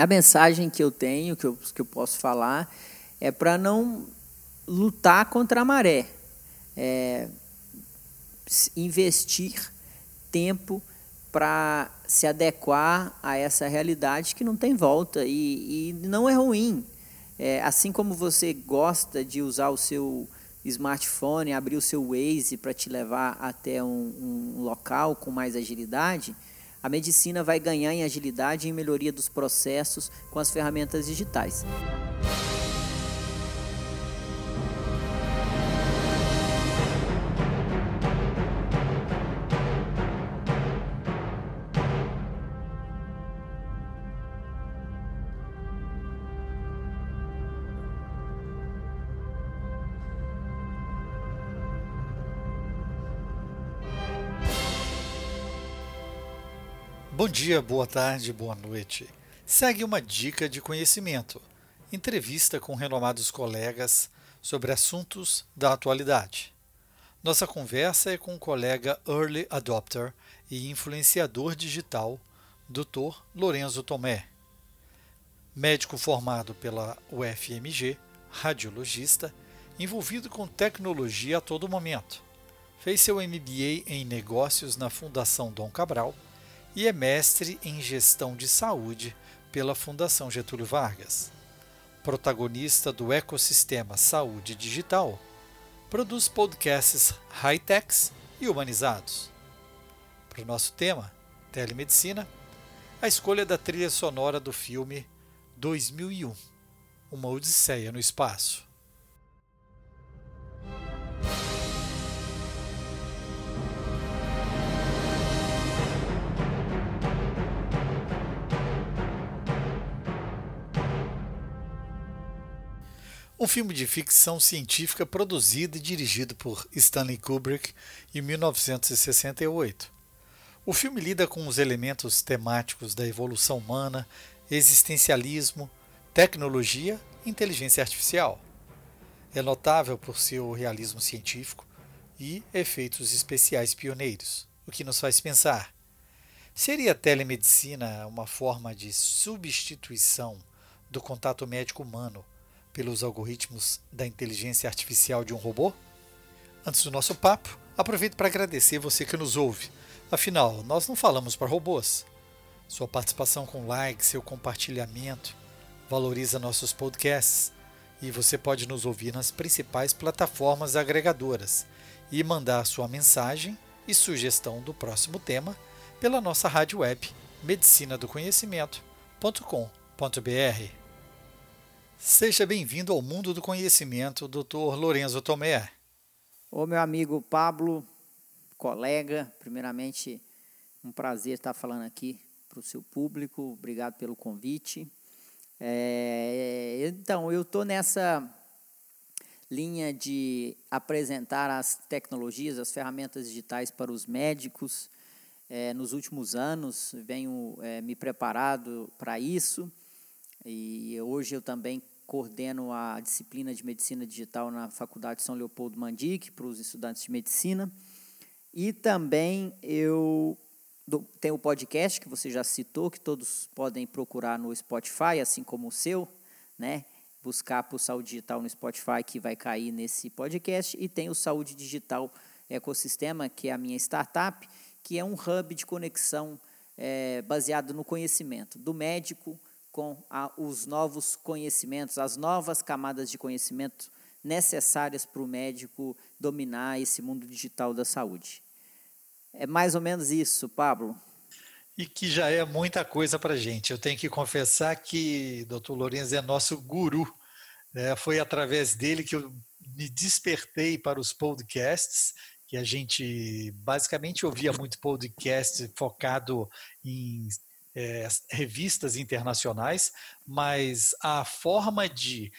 A mensagem que eu tenho, que eu, que eu posso falar, é para não lutar contra a maré. É investir tempo para se adequar a essa realidade que não tem volta e, e não é ruim. É, assim como você gosta de usar o seu smartphone, abrir o seu Waze para te levar até um, um local com mais agilidade, a medicina vai ganhar em agilidade e em melhoria dos processos com as ferramentas digitais. Dia, boa tarde, boa noite. Segue uma dica de conhecimento. Entrevista com renomados colegas sobre assuntos da atualidade. Nossa conversa é com o colega Early Adopter e influenciador digital, Dr. Lorenzo Tomé. Médico formado pela UFMG, radiologista, envolvido com tecnologia a todo momento. Fez seu MBA em negócios na Fundação Dom Cabral e é mestre em gestão de saúde pela Fundação Getúlio Vargas. Protagonista do ecossistema Saúde Digital, produz podcasts high-techs e humanizados. Para o nosso tema, telemedicina, a escolha da trilha sonora do filme 2001 Uma Odisseia no Espaço. Um filme de ficção científica produzido e dirigido por Stanley Kubrick em 1968. O filme lida com os elementos temáticos da evolução humana, existencialismo, tecnologia e inteligência artificial. É notável por seu realismo científico e efeitos especiais pioneiros, o que nos faz pensar: seria a telemedicina uma forma de substituição do contato médico humano pelos algoritmos da inteligência artificial de um robô? Antes do nosso papo, aproveito para agradecer você que nos ouve. Afinal, nós não falamos para robôs. Sua participação com like, seu compartilhamento, valoriza nossos podcasts e você pode nos ouvir nas principais plataformas agregadoras e mandar sua mensagem e sugestão do próximo tema pela nossa rádio web medicinadoconhecimento.com.br. Seja bem-vindo ao mundo do conhecimento, Dr. Lorenzo Tomé. Ô meu amigo Pablo, colega, primeiramente um prazer estar falando aqui para o seu público. Obrigado pelo convite. É, então, eu estou nessa linha de apresentar as tecnologias, as ferramentas digitais para os médicos. É, nos últimos anos, venho é, me preparado para isso. E hoje eu também coordeno a disciplina de medicina digital na Faculdade São Leopoldo Mandic para os estudantes de medicina. E também eu tenho o podcast que você já citou, que todos podem procurar no Spotify, assim como o seu, né? Buscar por Saúde Digital no Spotify, que vai cair nesse podcast. E tem o Saúde Digital Ecosistema, que é a minha startup, que é um hub de conexão é, baseado no conhecimento do médico, com a, os novos conhecimentos, as novas camadas de conhecimento necessárias para o médico dominar esse mundo digital da saúde. É mais ou menos isso, Pablo. E que já é muita coisa para a gente. Eu tenho que confessar que Dr. Lourenço é nosso guru. Né? Foi através dele que eu me despertei para os podcasts, que a gente basicamente ouvia muito podcast focado em é, revistas internacionais, mas a forma de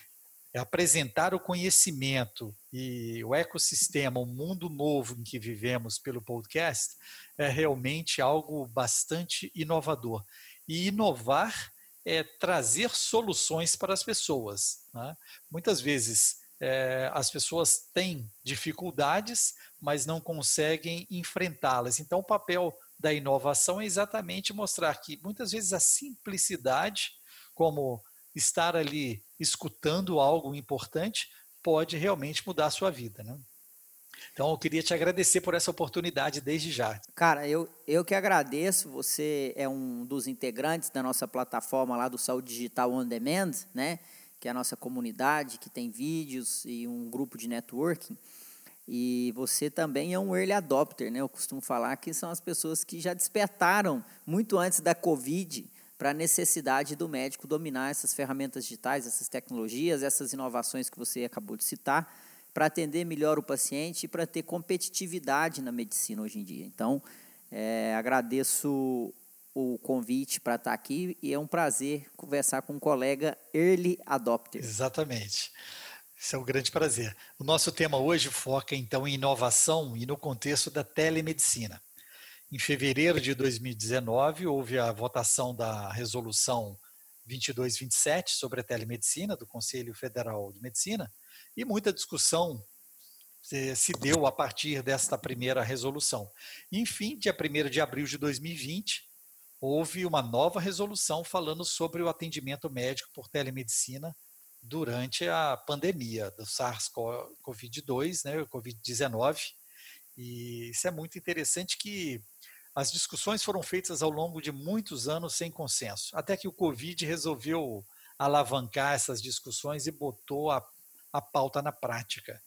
apresentar o conhecimento e o ecossistema, o mundo novo em que vivemos pelo podcast, é realmente algo bastante inovador. E inovar é trazer soluções para as pessoas. Né? Muitas vezes é, as pessoas têm dificuldades, mas não conseguem enfrentá-las. Então, o papel da inovação é exatamente mostrar que muitas vezes a simplicidade como estar ali escutando algo importante pode realmente mudar a sua vida, né? Então, eu queria te agradecer por essa oportunidade desde já. Cara, eu, eu que agradeço. Você é um dos integrantes da nossa plataforma lá do Saúde Digital On Demand, né? Que é a nossa comunidade, que tem vídeos e um grupo de networking. E você também é um early adopter, né? Eu costumo falar que são as pessoas que já despertaram muito antes da Covid para a necessidade do médico dominar essas ferramentas digitais, essas tecnologias, essas inovações que você acabou de citar para atender melhor o paciente e para ter competitividade na medicina hoje em dia. Então, é, agradeço o convite para estar aqui e é um prazer conversar com um colega early adopter. Exatamente. Isso é um grande prazer. O nosso tema hoje foca então em inovação e no contexto da telemedicina. Em fevereiro de 2019, houve a votação da resolução 2227 sobre a telemedicina do Conselho Federal de Medicina, e muita discussão se deu a partir desta primeira resolução. Enfim, dia 1 de abril de 2020, houve uma nova resolução falando sobre o atendimento médico por telemedicina durante a pandemia do SARS-CoV-2, né, o COVID-19. E isso é muito interessante que as discussões foram feitas ao longo de muitos anos sem consenso, até que o Covid resolveu alavancar essas discussões e botou a a pauta na prática.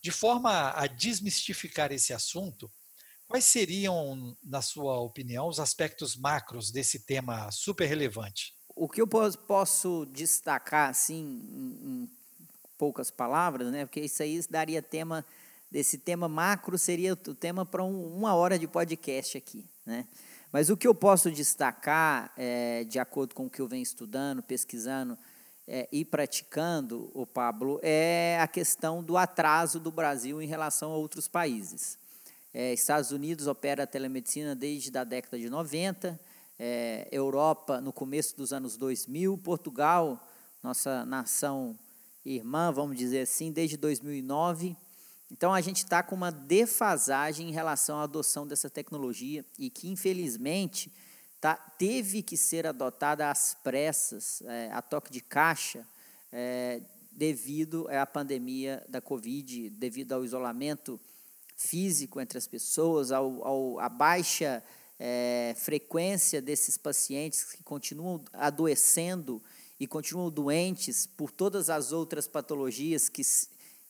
De forma a desmistificar esse assunto, quais seriam, na sua opinião, os aspectos macros desse tema super relevante? O que eu posso destacar, assim, em poucas palavras, né? Porque isso aí daria tema desse tema macro seria o tema para um, uma hora de podcast aqui, né? Mas o que eu posso destacar, é, de acordo com o que eu venho estudando, pesquisando é, e praticando, o Pablo, é a questão do atraso do Brasil em relação a outros países. É, Estados Unidos opera a telemedicina desde a década de 90, é, Europa no começo dos anos 2000, Portugal, nossa nação irmã, vamos dizer assim, desde 2009. Então a gente está com uma defasagem em relação à adoção dessa tecnologia e que, infelizmente, tá, teve que ser adotada às pressas, é, a toque de caixa, é, devido à pandemia da Covid, devido ao isolamento físico entre as pessoas, ao, ao, à baixa é, frequência desses pacientes que continuam adoecendo e continuam doentes por todas as outras patologias que,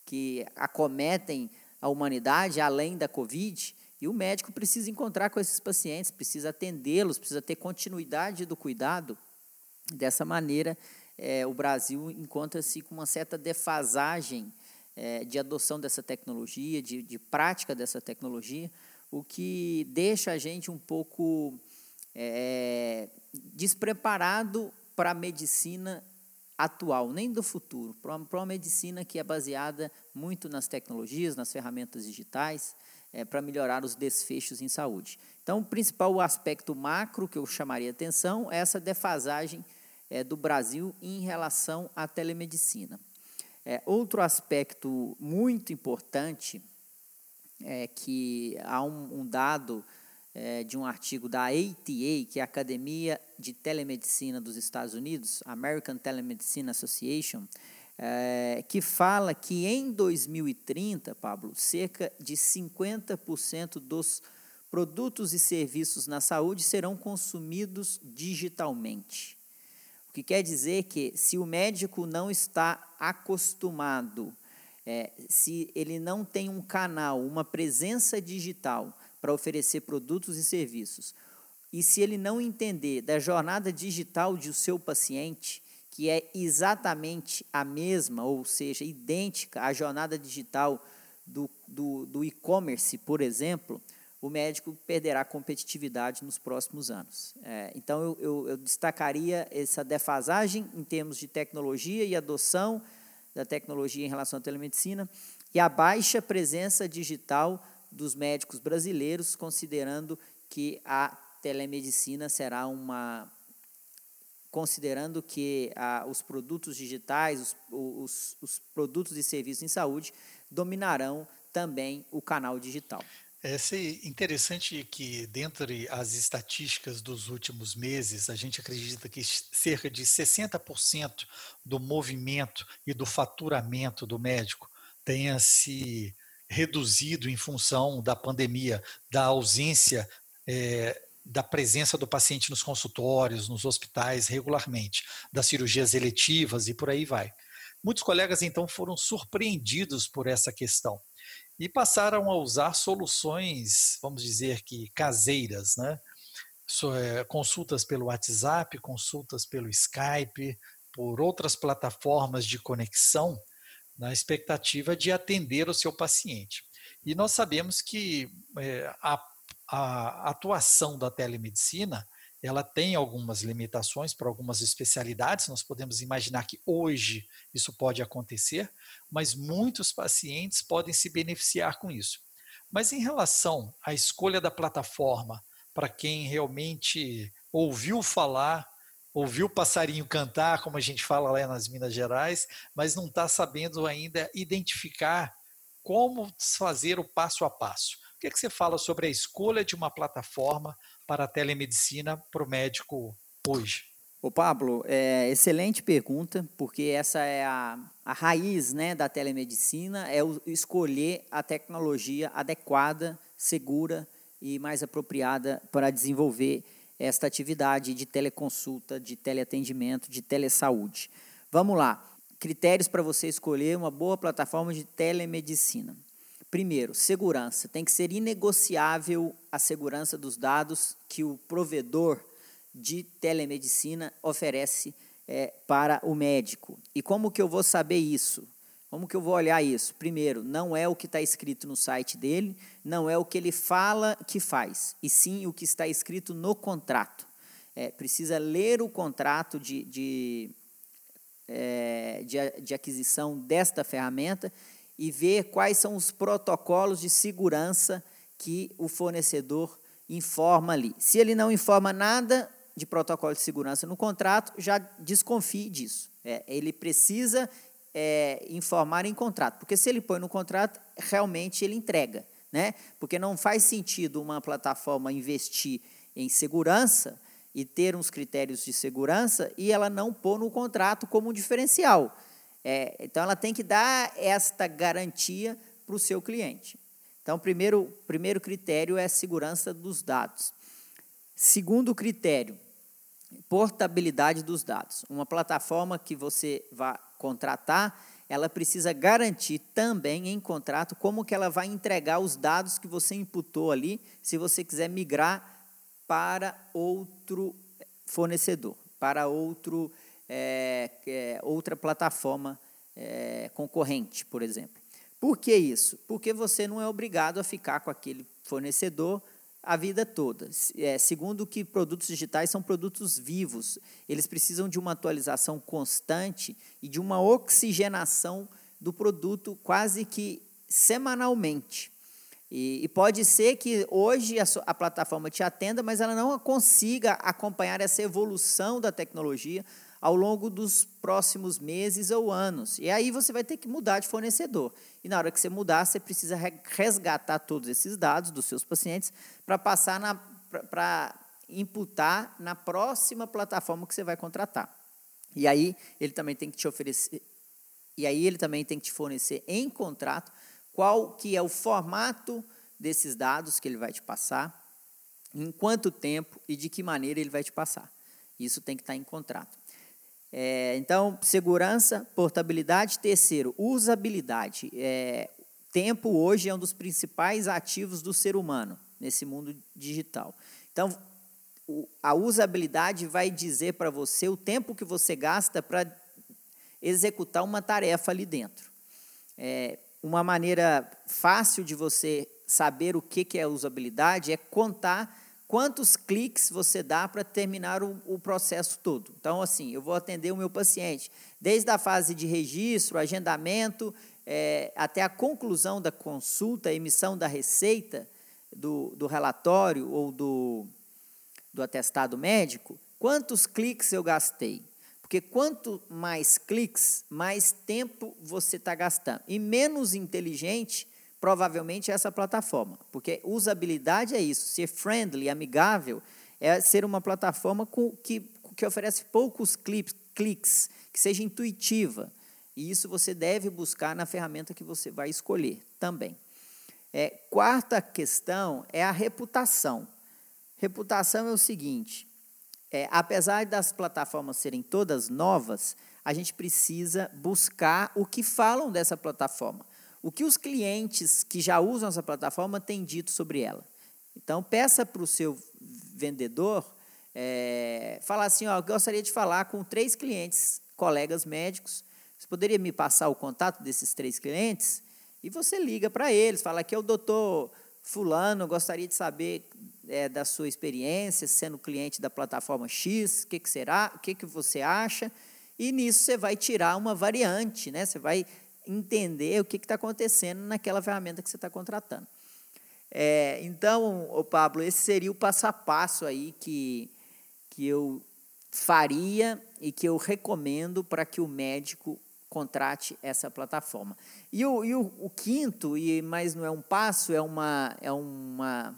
que acometem a humanidade, além da Covid. E o médico precisa encontrar com esses pacientes, precisa atendê-los, precisa ter continuidade do cuidado. Dessa maneira, é, o Brasil encontra-se com uma certa defasagem é, de adoção dessa tecnologia, de, de, prática dessa tecnologia, o que deixa a gente um pouco é, despreparado para a medicina atual, nem do futuro, para uma, uma medicina que é baseada muito nas tecnologias, nas ferramentas digitais é, para melhorar os desfechos em saúde. Então, o principal aspecto macro que eu chamaria atenção é essa defasagem é, do Brasil em relação à telemedicina. É, outro aspecto muito importante é que há um, um dado é, de um artigo da ATA, que é a Academia de Telemedicina dos Estados Unidos, American Telemedicine Association, é, que fala que em 2030, Pablo, cerca de 50% dos produtos e serviços na saúde serão consumidos digitalmente. O que quer dizer que, se o médico não está acostumado, é, se ele não tem um canal, uma presença digital para oferecer produtos e serviços, e se ele não entender da jornada digital de seu paciente, que é exatamente a mesma, ou seja, idêntica à jornada digital do, do, do e-commerce, por exemplo, o médico perderá competitividade nos próximos anos. É, então, eu, eu, eu, destacaria essa defasagem em termos de tecnologia e adoção da tecnologia em relação à telemedicina e a baixa presença digital dos médicos brasileiros, considerando que a telemedicina será uma, considerando que ah, os produtos digitais, os, os, os produtos e serviços em saúde dominarão também o canal digital. É interessante que, dentre as estatísticas dos últimos meses, a gente acredita que cerca de 60% do movimento e do faturamento do médico tenha se reduzido em função da pandemia, da ausência é, da presença do paciente nos consultórios, nos hospitais regularmente, das cirurgias eletivas e por aí vai. Muitos colegas então foram surpreendidos por essa questão e passaram a usar soluções, vamos dizer que caseiras, né? Eh, consultas pelo WhatsApp, consultas pelo Skype, por outras plataformas de conexão, na expectativa de atender o seu paciente. E nós sabemos que é, a, a atuação da telemedicina ela tem algumas limitações para algumas especialidades. Nós podemos imaginar que hoje isso pode acontecer, mas muitos pacientes podem se beneficiar com isso. Mas em relação à escolha da plataforma, para quem realmente ouviu falar, ouviu o passarinho cantar, como a gente fala lá nas Minas Gerais, mas não está sabendo ainda identificar como fazer o passo a passo. O que, é que você fala sobre a escolha de uma plataforma para a telemedicina para o médico hoje? Ô Pablo, é, excelente pergunta, porque essa é a, a raiz né, da telemedicina, é o, escolher a tecnologia adequada, segura e mais apropriada para desenvolver esta atividade de teleconsulta, de teleatendimento, de telesaúde. Vamos lá, critérios para você escolher uma boa plataforma de telemedicina. Primeiro, segurança. Tem que ser inegociável a segurança dos dados que o provedor de telemedicina oferece é, para o médico. E como que eu vou saber isso? Como que eu vou olhar isso? Primeiro, não é o que está escrito no site dele, não é o que ele fala que faz, e sim o que está escrito no contrato. É, precisa ler o contrato de, de, é, de, de aquisição desta ferramenta e ver quais são os protocolos de segurança que o fornecedor informa ali. Se ele não informa nada de protocolo de segurança no contrato, já desconfie disso. É, ele precisa é, informar em contrato, porque se ele põe no contrato, realmente ele entrega. Né? Porque não faz sentido uma plataforma investir em segurança e ter uns critérios de segurança e ela não pôr no contrato como um diferencial. É, então, ela tem que dar esta garantia para o seu cliente. Então, primeiro, primeiro critério é a segurança dos dados. Segundo critério, portabilidade dos dados. Uma plataforma que você vai contratar, ela precisa garantir também em contrato como que ela vai entregar os dados que você imputou ali, se você quiser migrar para outro fornecedor, para outro é, é, outra plataforma é, concorrente, por exemplo. Por que isso? Porque você não é obrigado a ficar com aquele fornecedor a vida toda. É, segundo que produtos digitais são produtos vivos, eles precisam de uma atualização constante e de uma oxigenação do produto quase que semanalmente. E, e pode ser que hoje a, a plataforma te atenda, mas ela não consiga acompanhar essa evolução da tecnologia ao longo dos próximos meses ou anos. E aí você vai ter que mudar de fornecedor. E na hora que você mudar, você precisa resgatar todos esses dados dos seus pacientes para passar na para imputar na próxima plataforma que você vai contratar. E aí ele também tem que te oferecer e aí ele também tem que te fornecer em contrato qual que é o formato desses dados que ele vai te passar, em quanto tempo e de que maneira ele vai te passar. Isso tem que estar em contrato. É, então, segurança, portabilidade. Terceiro, usabilidade. É, tempo hoje é um dos principais ativos do ser humano nesse mundo digital. Então, o, a usabilidade vai dizer para você o tempo que você gasta para executar uma tarefa ali dentro. É, uma maneira fácil de você saber o que, que é usabilidade é contar quantos cliques você dá para terminar o, o, processo todo. Então, assim, eu vou atender o meu paciente desde a fase de registro, agendamento, é, até a conclusão da consulta, emissão da receita, do, do relatório ou do, do atestado médico, quantos cliques eu gastei. Porque quanto mais cliques, mais tempo você está gastando. E menos inteligente provavelmente essa plataforma, porque usabilidade é isso, ser friendly, amigável, é ser uma plataforma com, que, que oferece poucos clips, cliques, que seja intuitiva. E isso você deve buscar na ferramenta que você vai escolher também. É, quarta questão é a reputação. Reputação é o seguinte: é, apesar das plataformas serem todas novas, a gente precisa buscar o que falam dessa plataforma. O que os clientes que já usam essa plataforma têm dito sobre ela. Então, peça para o seu vendedor é, falar assim: ó, eu gostaria de falar com três clientes, colegas médicos. Você poderia me passar o contato desses três clientes? E você liga para eles, fala que é o doutor Fulano, gostaria de saber é, da sua experiência sendo cliente da plataforma X, o que, que será, o que, que você acha, e nisso você vai tirar uma variante, né? você vai entender o que está acontecendo naquela ferramenta que você está contratando. É, então, o Pablo, esse seria o passo a passo aí que, que eu faria e que eu recomendo para que o médico contrate essa plataforma. E o, e o, o quinto, e mas não é um passo, é uma, é uma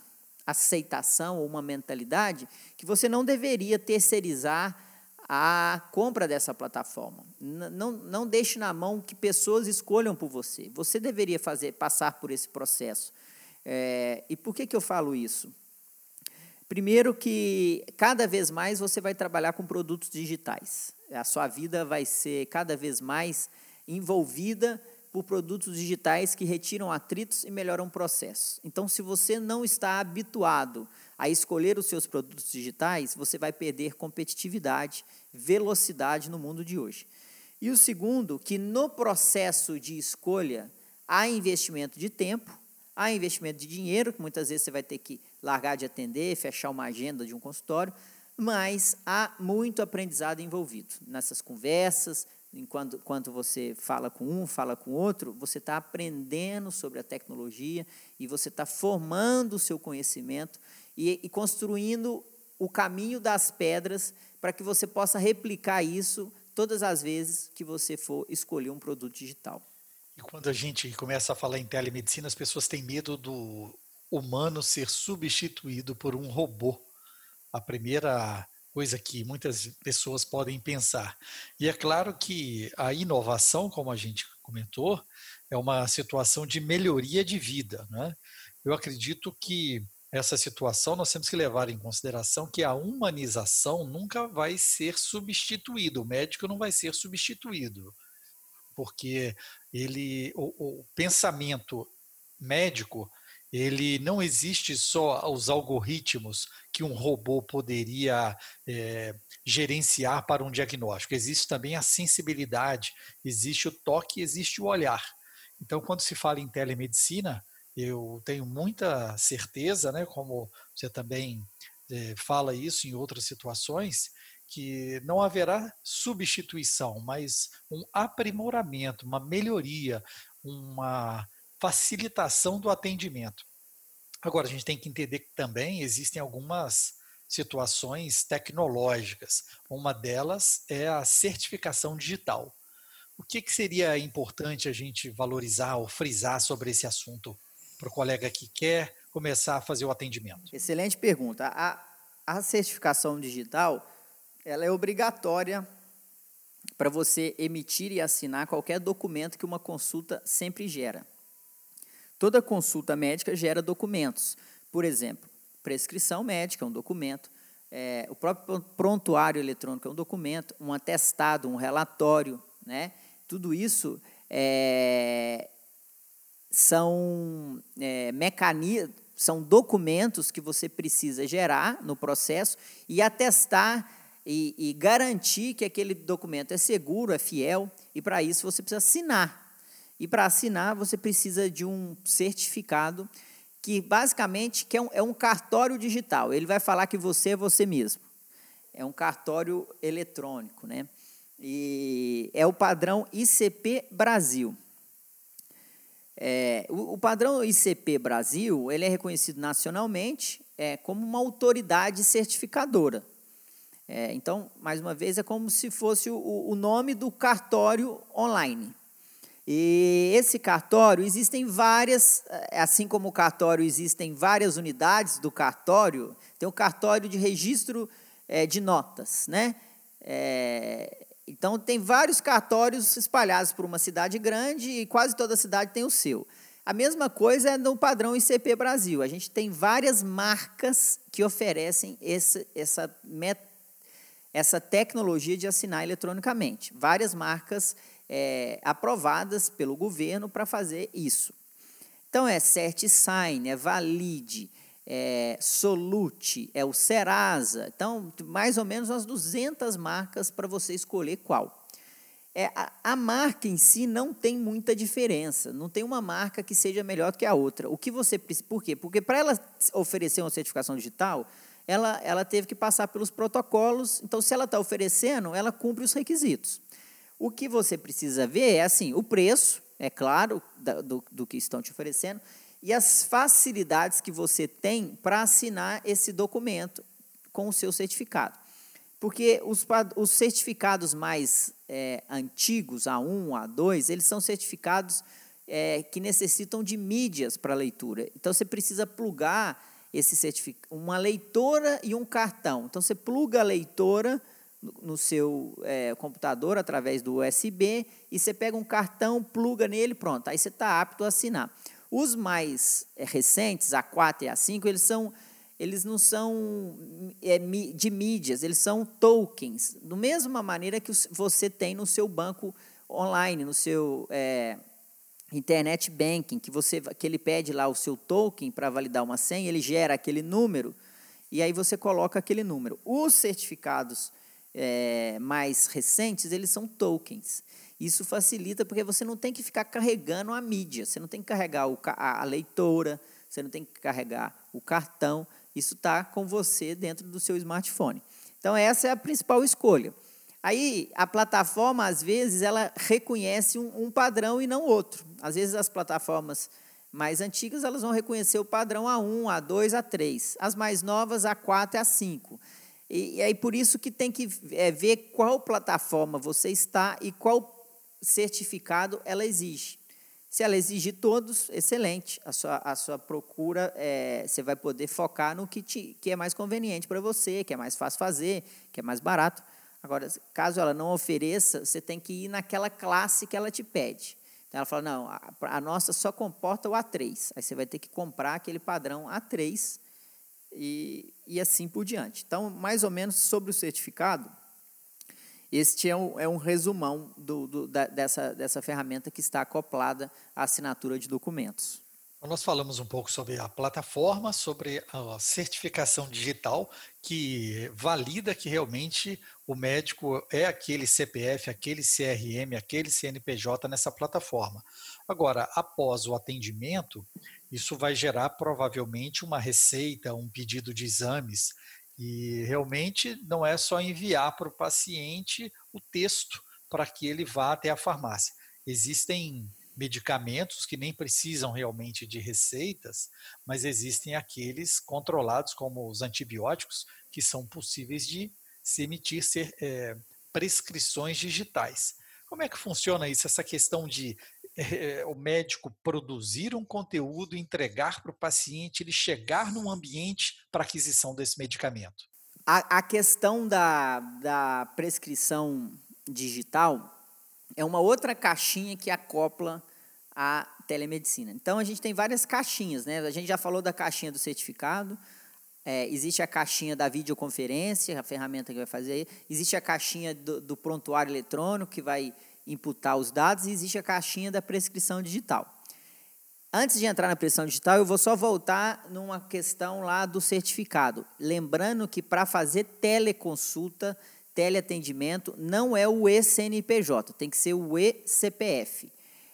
aceitação ou uma mentalidade que você não deveria terceirizar a compra dessa plataforma. Não, não deixe na mão que pessoas escolham por você. Você deveria fazer passar por esse processo. É, e por que, que eu falo isso? Primeiro que cada vez mais você vai trabalhar com produtos digitais. A sua vida vai ser cada vez mais envolvida por produtos digitais que retiram atritos e melhoram processos. Então, se você não está habituado a escolher os seus produtos digitais, você vai perder competitividade, velocidade no mundo de hoje. E o segundo, que no processo de escolha há investimento de tempo, há investimento de dinheiro, que muitas vezes você vai ter que largar de atender, fechar uma agenda de um consultório, mas há muito aprendizado envolvido nessas conversas, enquanto, você fala com um, fala com outro, você está aprendendo sobre a tecnologia e você está formando o seu conhecimento e, e construindo o caminho das pedras para que você possa replicar isso todas as vezes que você for escolher um produto digital. E quando a gente começa a falar em telemedicina, as pessoas têm medo do humano ser substituído por um robô. A primeira coisa que muitas pessoas podem pensar. E é claro que a inovação, como a gente comentou, é uma situação de melhoria de vida. Né? Eu acredito que essa situação nós temos que levar em consideração que a humanização nunca vai ser substituída, o médico não vai ser substituído, porque ele o, o pensamento médico ele não existe só os algoritmos que um robô poderia é, gerenciar para um diagnóstico. Existe também a sensibilidade, existe o toque, existe o olhar. Então, quando se fala em telemedicina, eu tenho muita certeza, né, como você também é, fala isso em outras situações, que não haverá substituição, mas um aprimoramento, uma melhoria, uma facilitação do atendimento. Agora, a gente tem que entender que também existem algumas situações tecnológicas. Uma delas é a certificação digital. O que, que seria importante a gente valorizar ou frisar sobre esse assunto para o colega que quer começar a fazer o atendimento? Excelente pergunta. A, a certificação digital ela é obrigatória para você emitir e assinar qualquer documento que uma consulta sempre gera. Toda consulta médica gera documentos. Por exemplo, prescrição médica é um documento, é, o próprio prontuário eletrônico é um documento, um atestado, um relatório, né? Tudo isso é, são é, mecanismos, são documentos que você precisa gerar no processo e atestar e, e garantir que aquele documento é seguro, é fiel, e para isso você precisa assinar e para assinar, você precisa de um certificado que basicamente que é, um, é um cartório digital. Ele vai falar que você é você mesmo. É um cartório eletrônico, né? E é o padrão ICP Brasil. É, o, o, padrão ICP Brasil ele é reconhecido nacionalmente é, como uma autoridade certificadora. É, então, mais uma vez, é como se fosse o, o nome do cartório online. E esse cartório, existem várias, assim como o cartório existem várias unidades do cartório, tem o cartório de registro é, de notas, né? É, então, tem vários cartórios espalhados por uma cidade grande e quase toda cidade tem o seu. A mesma coisa é no padrão ICP Brasil. A gente tem várias marcas que oferecem esse, essa, essa tecnologia de assinar eletronicamente. Várias marcas é, aprovadas pelo governo para fazer isso. Então, é CertSign, é Valide, é Solute, é o Serasa. Então, mais ou menos umas 200 marcas para você escolher qual. É, a, a, marca em si não tem muita diferença, não tem uma marca que seja melhor que a outra. O que você por quê? Porque para ela oferecer uma certificação digital, ela, ela teve que passar pelos protocolos. Então, se ela está oferecendo, ela cumpre os requisitos. O que você precisa ver é assim, o preço, é claro, do, do que estão te oferecendo, e as facilidades que você tem para assinar esse documento com o seu certificado. Porque os, os certificados mais é, antigos, A1, A2, eles são certificados é, que necessitam de mídias para leitura. Então, você precisa plugar esse certificado, uma leitora e um cartão. Então, você pluga a leitora no seu é, computador através do USB e você pega um cartão, pluga nele, pronto. Aí você está apto a assinar. Os mais é, recentes, A4 e A5, eles são eles não são é, de mídias, eles são tokens, da mesma maneira que você tem no seu banco online, no seu é, internet banking, que, você, que ele pede lá o seu token para validar uma senha, ele gera aquele número, e aí você coloca aquele número. Os certificados é, mais recentes, eles são tokens. Isso facilita porque você não tem que ficar carregando a mídia, você não tem que carregar a leitora, você não tem que carregar o cartão, isso está com você dentro do seu smartphone. Então, essa é a principal escolha. Aí, a plataforma, às vezes, ela reconhece um, padrão e não outro. Às vezes, as plataformas mais antigas, elas vão reconhecer o padrão A1, A2, A3. As mais novas, A4 e A5. E, e aí, por isso que tem que é, ver qual plataforma você está e qual certificado ela exige. Se ela exigir todos, excelente. A sua, a sua procura, é, você vai poder focar no que, te, que é mais conveniente para você, que é mais fácil fazer, que é mais barato. Agora, caso ela não ofereça, você tem que ir naquela classe que ela te pede. Então, ela fala, não, a, a nossa só comporta o A3. Aí você vai ter que comprar aquele padrão A3 e, e assim por diante. Então, mais ou menos sobre o certificado, este é um, é um resumão do, do, da, dessa, dessa ferramenta que está acoplada à assinatura de documentos. Então, nós falamos um pouco sobre a plataforma, sobre a certificação digital que valida que realmente o médico é aquele CPF, aquele CRM, aquele CNPJ nessa plataforma. Agora, após o atendimento, isso vai gerar provavelmente uma receita, um pedido de exames e realmente não é só enviar para o paciente o texto para que ele vá até a farmácia. Existem medicamentos que nem precisam realmente de receitas, mas existem aqueles controlados, como os antibióticos, que são possíveis de se emitir ser, é, prescrições digitais. Como é que funciona isso, essa questão de é, o médico produzir um conteúdo, entregar para o paciente, ele chegar num ambiente para aquisição desse medicamento? A, a questão da, da prescrição digital é uma outra caixinha que acopla a telemedicina. Então, a gente tem várias caixinhas, né? A gente já falou da caixinha do certificado, é, existe a caixinha da videoconferência, a ferramenta que vai fazer, existe a caixinha do, do prontuário eletrônico, que vai imputar os dados, e existe a caixinha da prescrição digital. Antes de entrar na prescrição digital, eu vou só voltar numa questão lá do certificado. Lembrando que para fazer teleconsulta, teleatendimento, não é o eCNPJ, tem que ser o eCPF.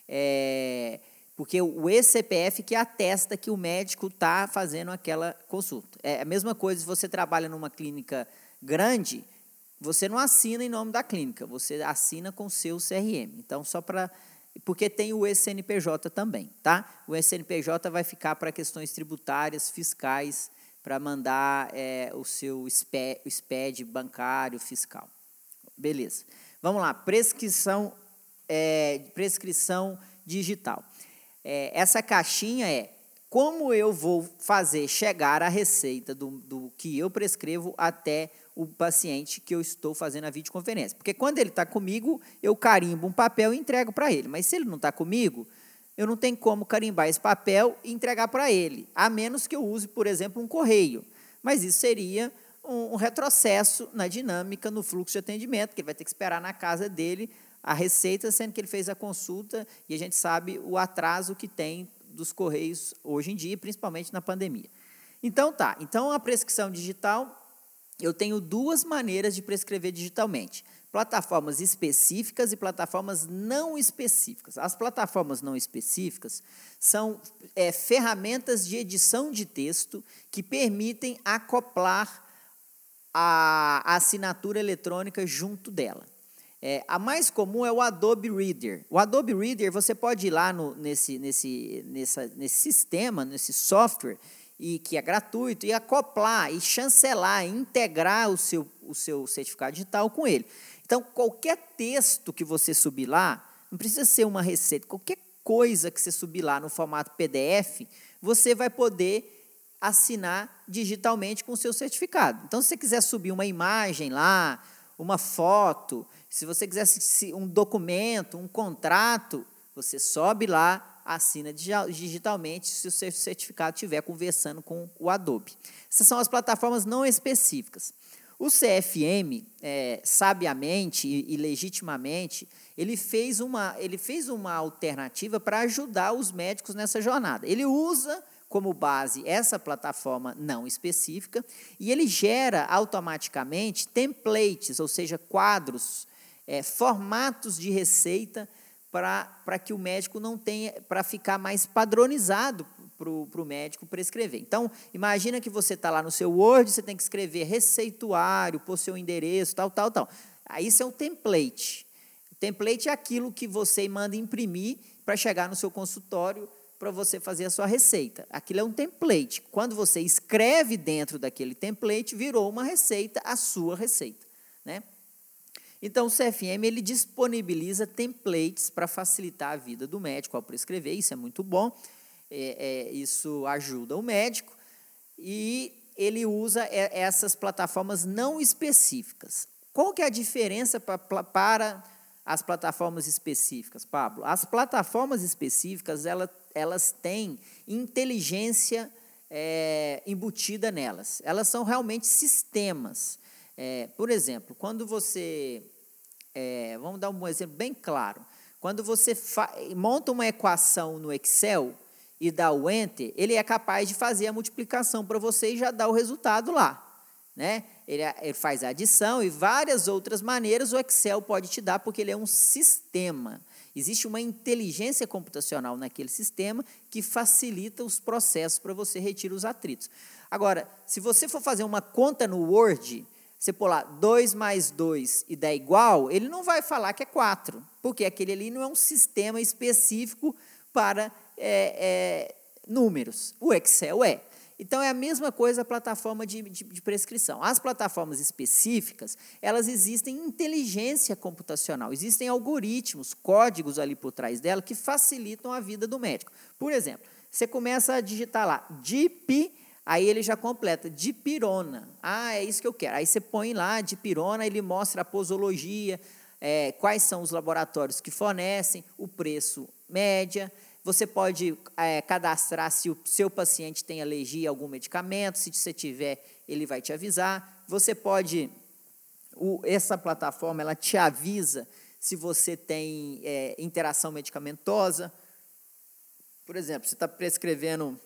É, porque o eCPF que atesta que o médico está fazendo aquela consulta. É a mesma coisa se você trabalha numa clínica grande, você não assina em nome da clínica, você assina com o seu CRM. Então, só para. Porque tem o SNPJ também, tá? O SNPJ vai ficar para questões tributárias, fiscais, para mandar é, o seu SPED bancário, fiscal. Beleza. Vamos lá, prescrição é, prescrição digital. É, essa caixinha é como eu vou fazer chegar a receita do, do que eu prescrevo até o paciente que eu estou fazendo a videoconferência. Porque quando ele está comigo, eu carimbo um papel e entrego para ele. Mas se ele não está comigo, eu não tenho como carimbar esse papel e entregar para ele, a menos que eu use, por exemplo, um correio. Mas isso seria um, um retrocesso na dinâmica, no fluxo de atendimento, que ele vai ter que esperar na casa dele a receita, sendo que ele fez a consulta e a gente sabe o atraso que tem dos correios hoje em dia, principalmente na pandemia. Então tá, então a prescrição digital, eu tenho duas maneiras de prescrever digitalmente. Plataformas específicas e plataformas não específicas. As plataformas não específicas são é, ferramentas de edição de texto que permitem acoplar a, assinatura eletrônica junto dela. É, a mais comum é o Adobe Reader. O Adobe Reader, você pode ir lá no, nesse, nesse, nessa, nesse sistema, nesse software, e que é gratuito, e acoplar, e chancelar, e integrar o seu, o seu certificado digital com ele. Então, qualquer texto que você subir lá, não precisa ser uma receita, qualquer coisa que você subir lá no formato PDF, você vai poder assinar digitalmente com o seu certificado. Então, se você quiser subir uma imagem lá, uma foto, se você quiser um documento, um contrato, você sobe lá, assina digitalmente se o seu certificado estiver conversando com o Adobe. Essas são as plataformas não específicas. O CFM, é, sabiamente e, e, legitimamente, ele fez uma, ele fez uma alternativa para ajudar os médicos nessa jornada. Ele usa como base essa plataforma não específica e ele gera automaticamente templates, ou seja, quadros, é, formatos de receita para que o médico não tenha, para ficar mais padronizado para o médico prescrever. Então, imagina que você está lá no seu Word, você tem que escrever receituário, pôr seu endereço, tal, tal, tal. Aí isso é um template. O template é aquilo que você manda imprimir para chegar no seu consultório para você fazer a sua receita. Aquilo é um template. Quando você escreve dentro daquele template, virou uma receita, a sua receita. Né? Então, o CFM ele disponibiliza templates para facilitar a vida do médico ao prescrever, isso é muito bom, é, é, isso ajuda o médico, e ele usa essas plataformas não específicas. Qual que é a diferença pra, para as plataformas específicas, Pablo? As plataformas específicas, elas, elas têm inteligência é, embutida nelas. Elas são realmente sistemas. É, por exemplo, quando você. É, vamos dar um exemplo bem claro. Quando você monta uma equação no Excel e dá o Enter, ele é capaz de fazer a multiplicação para você e já dá o resultado lá. Né? Ele, ele faz a adição e várias outras maneiras o Excel pode te dar, porque ele é um sistema. Existe uma inteligência computacional naquele sistema que facilita os processos para você retirar os atritos. Agora, se você for fazer uma conta no Word, você pôr lá 2 mais 2 e dá igual, ele não vai falar que é 4, porque aquele ali não é um sistema específico para é, é, números. O Excel é. Então, é a mesma coisa a plataforma de, de, de, prescrição. As plataformas específicas, elas existem inteligência computacional, existem algoritmos, códigos ali por trás dela que facilitam a vida do médico. Por exemplo, você começa a digitar lá, DIP, aí ele já completa, dipirona. Ah, é isso que eu quero. Aí você põe lá, dipirona, ele mostra a posologia, é, quais são os laboratórios que fornecem, o preço média, você pode é, cadastrar se o seu paciente tem alergia a algum medicamento, se você tiver, ele vai te avisar. Você pode, o, essa plataforma, ela te avisa se você tem é, interação medicamentosa. Por exemplo, você está prescrevendo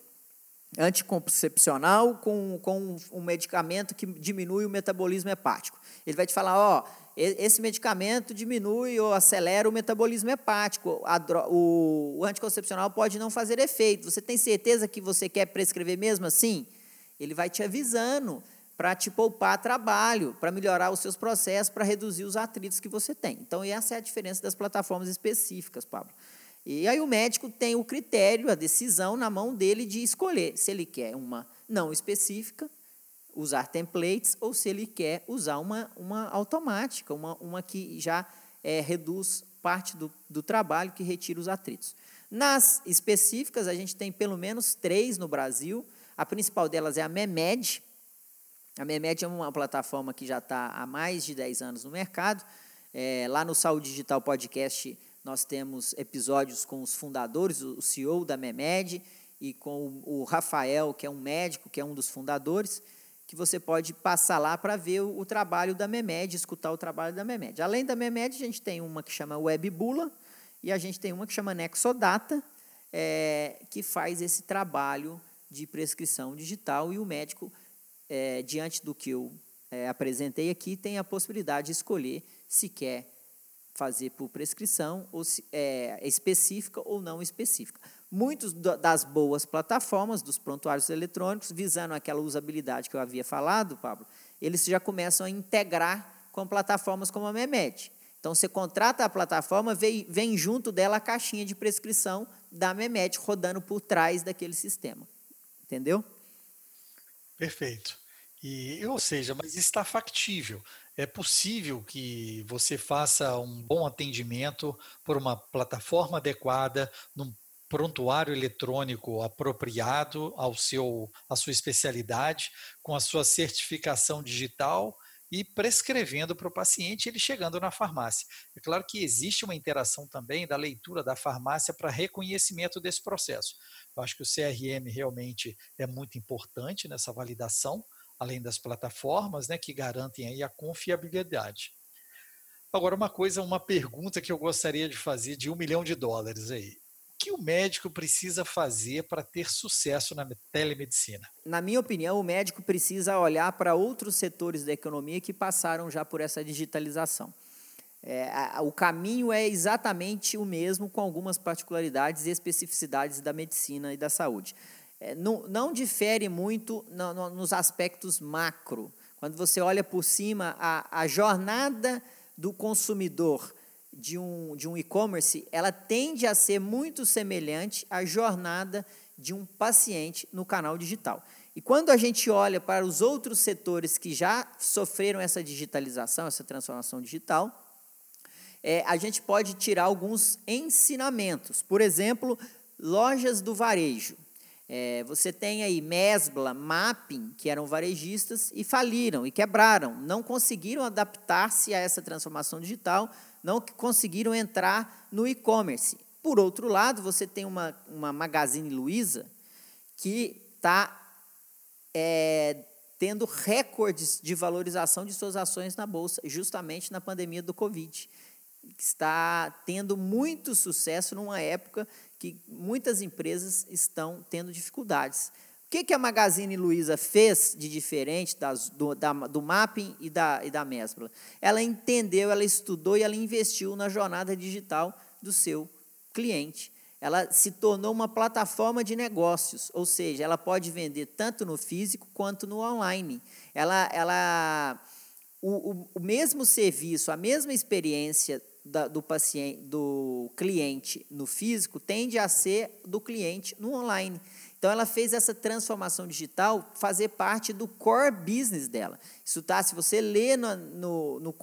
anticoncepcional com, com um medicamento que diminui o metabolismo hepático. Ele vai te falar, ó, esse medicamento diminui ou acelera o metabolismo hepático. o, o anticoncepcional pode não fazer efeito. Você tem certeza que você quer prescrever mesmo assim? Ele vai te avisando para te poupar trabalho, para melhorar os seus processos, para reduzir os atritos que você tem. Então, essa é a diferença das plataformas específicas, Pablo. E aí o médico tem o critério, a decisão na mão dele de escolher se ele quer uma não específica usar templates ou se ele quer usar uma, uma automática, uma, uma que já é, reduz parte do, do trabalho que retira os atritos. Nas específicas, a gente tem pelo menos três no Brasil. A principal delas é a MEMED. A MEMED é uma plataforma que já está há mais de 10 anos no mercado. É, lá no Saúde Digital Podcast, nós temos episódios com os fundadores, o CEO da MEMED e com o Rafael, que é um médico, que é um dos fundadores que você pode passar lá para ver o, trabalho da MEMED, escutar o trabalho da MEMED. Além da MEMED, a gente tem uma que chama Webbula e a gente tem uma que chama Nexodata, é, que faz esse trabalho de prescrição digital e o médico, é, diante do que eu é, apresentei aqui, tem a possibilidade de escolher se quer fazer por prescrição ou se, é, específica ou não específica. Muitas das boas plataformas, dos prontuários eletrônicos, visando aquela usabilidade que eu havia falado, Pablo, eles já começam a integrar com plataformas como a Memed. Então, você contrata a plataforma, vem, vem junto dela a caixinha de prescrição da Memed rodando por trás daquele sistema. Entendeu? Perfeito. E, ou seja, mas está factível. É possível que você faça um bom atendimento por uma plataforma adequada, num prontuário eletrônico apropriado ao seu, à sua especialidade, com a sua certificação digital e prescrevendo para o paciente ele chegando na farmácia. É claro que existe uma interação também da leitura da farmácia para reconhecimento desse processo. Eu acho que o CRM realmente é muito importante nessa validação, além das plataformas né, que garantem aí a confiabilidade. Agora, uma coisa, uma pergunta que eu gostaria de fazer de um milhão de dólares aí que o médico precisa fazer para ter sucesso na telemedicina? Na minha opinião, o médico precisa olhar para outros setores da economia que passaram já por essa digitalização. É, a, o caminho é exatamente o mesmo, com algumas particularidades e especificidades da medicina e da saúde. É, não, não, difere muito no, no, nos aspectos macro. Quando você olha por cima, a, a jornada do consumidor de um, de um e-commerce, ela tende a ser muito semelhante à jornada de um paciente no canal digital. E quando a gente olha para os outros setores que já sofreram essa digitalização, essa transformação digital, é, a gente pode tirar alguns ensinamentos. Por exemplo, lojas do varejo. É, você tem aí Mesbla, Mapping, que eram varejistas e faliram e quebraram, não conseguiram adaptar-se a essa transformação digital, não conseguiram entrar no e-commerce. Por outro lado, você tem uma, uma Magazine Luiza que está é, tendo recordes de valorização de suas ações na Bolsa, justamente na pandemia do Covid. Está tendo muito sucesso numa época que muitas empresas estão tendo dificuldades que, que a Magazine Luiza fez de diferente das, do, da, do mapping e da, e da Mesbla? Ela entendeu, ela estudou e ela investiu na jornada digital do seu cliente. Ela se tornou uma plataforma de negócios, ou seja, ela pode vender tanto no físico quanto no online. Ela, ela, o, o, o mesmo serviço, a mesma experiência da, do paciente, do cliente no físico tende a ser do cliente no online. Então, ela fez essa transformação digital fazer parte do core business dela. Isso tá, se você lê no, no, no,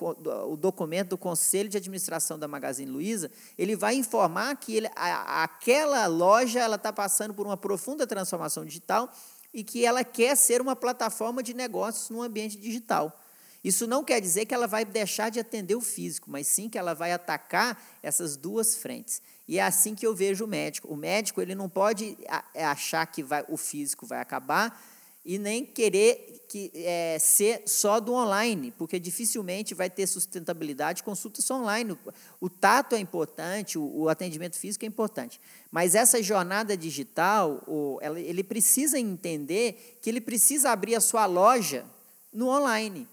o documento do Conselho de Administração da Magazine Luiza, ele vai informar que ele, a, aquela loja está passando por uma profunda transformação digital e que ela quer ser uma plataforma de negócios no ambiente digital. Isso não quer dizer que ela vai deixar de atender o físico, mas sim que ela vai atacar essas duas frentes. E é assim que eu vejo o médico. O médico ele não pode é, achar que vai, o físico vai acabar e nem querer que, é, ser só do online, porque dificilmente vai ter sustentabilidade consultas online. O tato é importante, o, o atendimento físico é importante. Mas essa jornada digital, o, ele precisa entender que ele precisa abrir a sua loja no online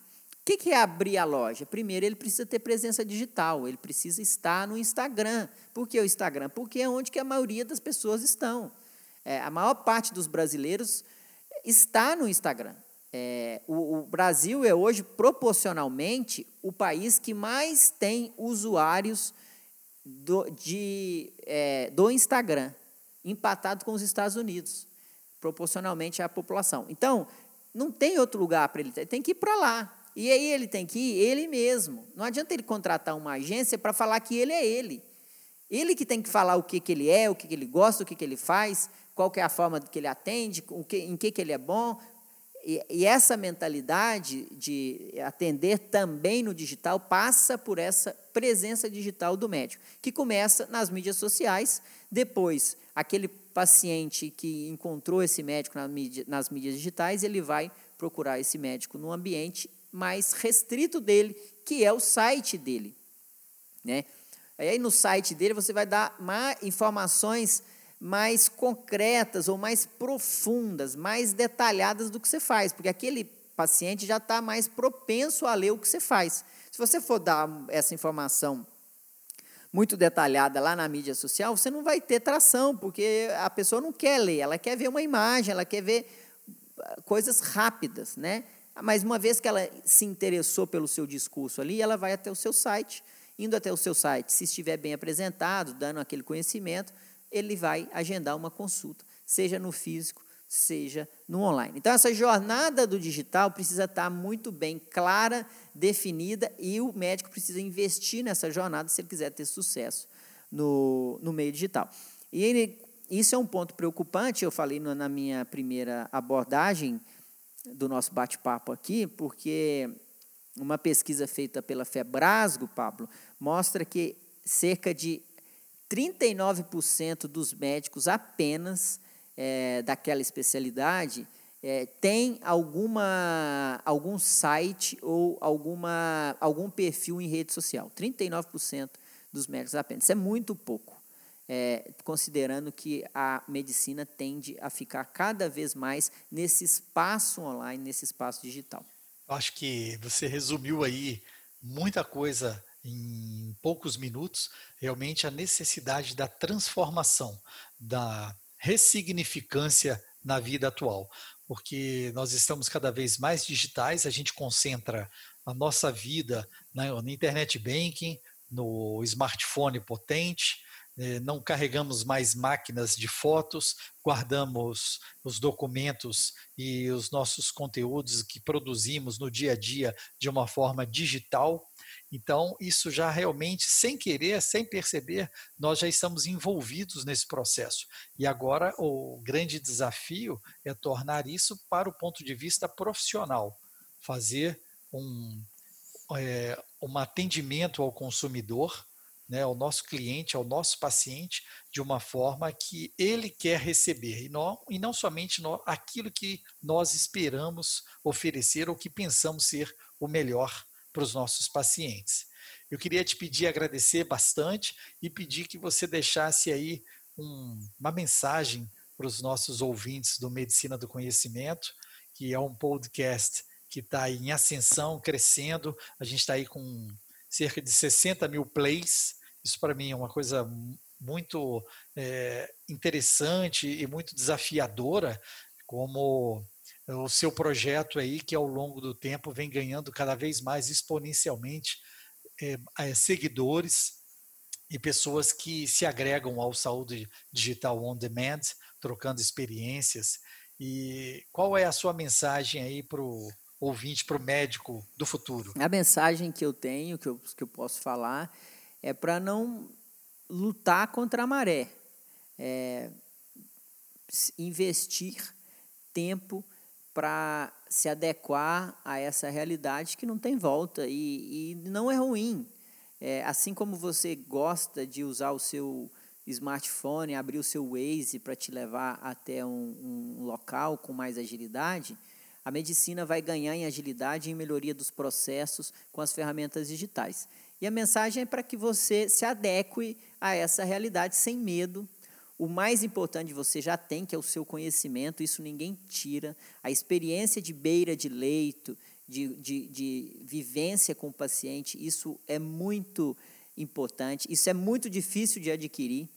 que, que é abrir a loja? Primeiro, ele precisa ter presença digital, ele precisa estar no Instagram. Por que o Instagram? Porque é onde que a maioria das pessoas estão. É, a maior parte dos brasileiros está no Instagram. É, o, o, Brasil é hoje, proporcionalmente, o país que mais tem usuários do, de, é, do Instagram, empatado com os Estados Unidos, proporcionalmente à população. Então, não tem outro lugar para ele, ele tem que ir para lá. E aí ele tem que ir ele mesmo. Não adianta ele contratar uma agência para falar que ele é ele. Ele que tem que falar o que, que ele é, o que, que ele gosta, o que, que ele faz, qual que é a forma que ele atende, o que, em que, que ele é bom. E, e essa mentalidade de atender também no digital passa por essa presença digital do médico, que começa nas mídias sociais, depois aquele paciente que encontrou esse médico nas mídias digitais, ele vai procurar esse médico no ambiente mais restrito dele, que é o site dele. Né? Aí no site dele você vai dar informações mais concretas ou mais profundas, mais detalhadas do que você faz, porque aquele paciente já está mais propenso a ler o que você faz. Se você for dar essa informação muito detalhada lá na mídia social, você não vai ter tração, porque a pessoa não quer ler, ela quer ver uma imagem, ela quer ver ah, coisas rápidas, né? Mas uma vez que ela se interessou pelo seu discurso ali, ela vai até o seu site. Indo até o seu site, se estiver bem apresentado, dando aquele conhecimento, ele vai agendar uma consulta, seja no físico, seja no online. Então, essa jornada do digital precisa estar muito bem clara, definida, e o médico precisa investir nessa jornada se ele quiser ter sucesso no, no meio digital. E ele, isso é um ponto preocupante, eu falei na minha primeira abordagem do nosso bate-papo aqui, porque uma pesquisa feita pela Febrasgo, Pablo, mostra que cerca de 39% dos médicos apenas é, daquela especialidade é, tem alguma, algum site ou alguma, algum perfil em rede social. 39% dos médicos apenas. Isso é muito pouco, é, considerando que a medicina tende a ficar cada vez mais nesse espaço online, nesse espaço digital. Acho que você resumiu aí muita coisa em poucos minutos, realmente a necessidade da transformação, da ressignificância na vida atual, porque nós estamos cada vez mais digitais, a gente concentra a nossa vida na, na internet banking, no smartphone potente, não carregamos mais máquinas de fotos, guardamos os documentos e os nossos conteúdos que produzimos no dia a dia de uma forma digital. Então, isso já realmente, sem querer, sem perceber, nós já estamos envolvidos nesse processo. E agora o grande desafio é tornar isso para o ponto de vista profissional, fazer um, é, um atendimento ao consumidor, né, ao nosso cliente, ao nosso paciente, de uma forma que ele quer receber, e não, e não somente no, aquilo que nós esperamos oferecer ou que pensamos ser o melhor para os nossos pacientes. Eu queria te pedir, agradecer bastante e pedir que você deixasse aí um, uma mensagem para os nossos ouvintes do Medicina do Conhecimento, que é um podcast que está em ascensão, crescendo. A gente está aí com cerca de 60 mil plays. Isso para mim é uma coisa muito é, interessante e muito desafiadora, como o seu projeto aí, que ao longo do tempo vem ganhando cada vez mais exponencialmente é, seguidores e pessoas que se agregam ao Saúde Digital On Demand, trocando experiências. E qual é a sua mensagem aí para o ouvinte, para o médico do futuro? A mensagem que eu tenho, que eu, que eu posso falar, é para não lutar contra a maré, é investir tempo para se adequar a essa realidade que não tem volta e, e não é ruim. É, assim como você gosta de usar o seu smartphone, abrir o seu Waze para te levar até um, um, local com mais agilidade, a medicina vai ganhar em agilidade e em melhoria dos processos com as ferramentas digitais. E a mensagem é para que você se adeque a essa realidade sem medo, o mais importante você já tem, que é o seu conhecimento, isso ninguém tira. A experiência de beira de leito, de, de, de vivência com o paciente, isso é muito importante, isso é muito difícil de adquirir.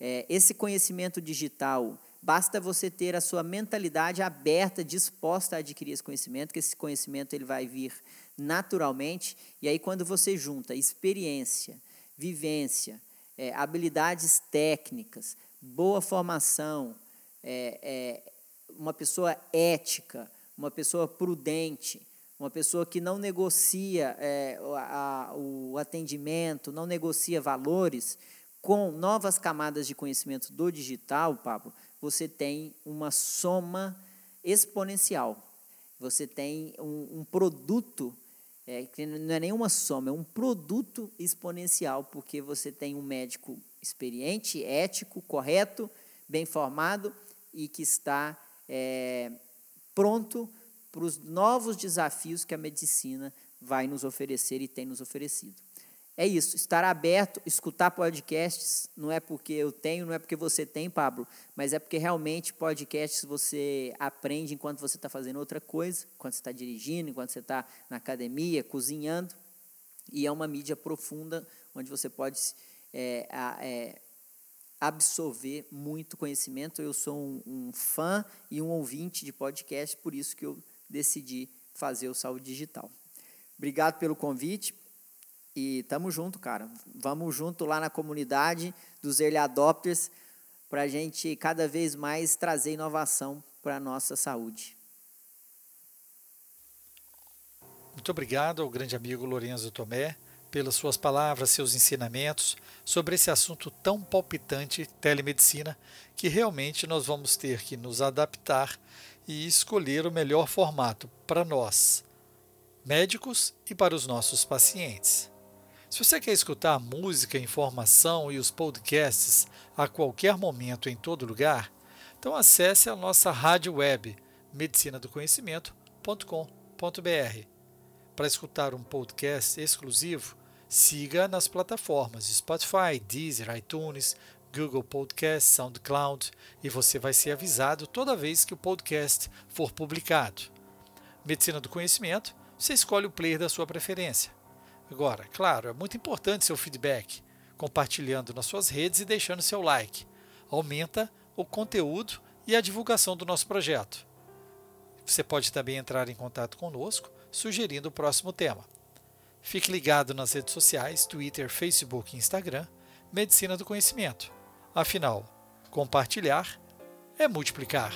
É, esse conhecimento digital, basta você ter a sua mentalidade aberta, disposta a adquirir esse conhecimento, que esse conhecimento ele vai vir naturalmente. E aí, quando você junta experiência, vivência, é, habilidades técnicas, boa formação, é, é, uma pessoa ética, uma pessoa prudente, uma pessoa que não negocia é, a, o atendimento, não negocia valores, com novas camadas de conhecimento do digital, Pablo, você tem uma soma exponencial. Você tem um, um produto, é, que não é nenhuma soma, é um produto exponencial, porque você tem um médico experiente, ético, correto, bem formado e que está é, pronto para os novos desafios que a medicina vai nos oferecer e tem nos oferecido. É isso, estar aberto, escutar podcasts, não é porque eu tenho, não é porque você tem, Pablo, mas é porque realmente podcasts você aprende enquanto você está fazendo outra coisa, enquanto você está dirigindo, enquanto você está na academia, cozinhando, e é uma mídia profunda onde você pode é, é, absorver muito conhecimento. Eu sou um, um fã e um ouvinte de podcast, por isso que eu decidi fazer o Saúde Digital. Obrigado pelo convite e tamo junto, cara. Vamos junto lá na comunidade dos Early Adopters para a gente cada vez mais trazer inovação para a nossa saúde. Muito obrigado ao grande amigo Lorenzo Tomé pelas suas palavras, seus ensinamentos sobre esse assunto tão palpitante, telemedicina, que realmente nós vamos ter que nos adaptar e escolher o melhor formato para nós, médicos e para os nossos pacientes. Se você quer escutar música, informação e os podcasts a qualquer momento em todo lugar, então acesse a nossa rádio web medicinadoconhecimento.com.br. Para escutar um podcast exclusivo, siga nas plataformas Spotify, Deezer, iTunes, Google Podcast, SoundCloud e você vai ser avisado toda vez que o podcast for publicado. Medicina do Conhecimento, você escolhe o player da sua preferência. Agora, claro, é muito importante seu feedback, compartilhando nas suas redes e deixando seu like. Aumenta o conteúdo e a divulgação do nosso projeto. Você pode também entrar em contato conosco sugerindo o próximo tema. Fique ligado nas redes sociais, Twitter, Facebook e Instagram, Medicina do Conhecimento. Afinal, compartilhar é multiplicar.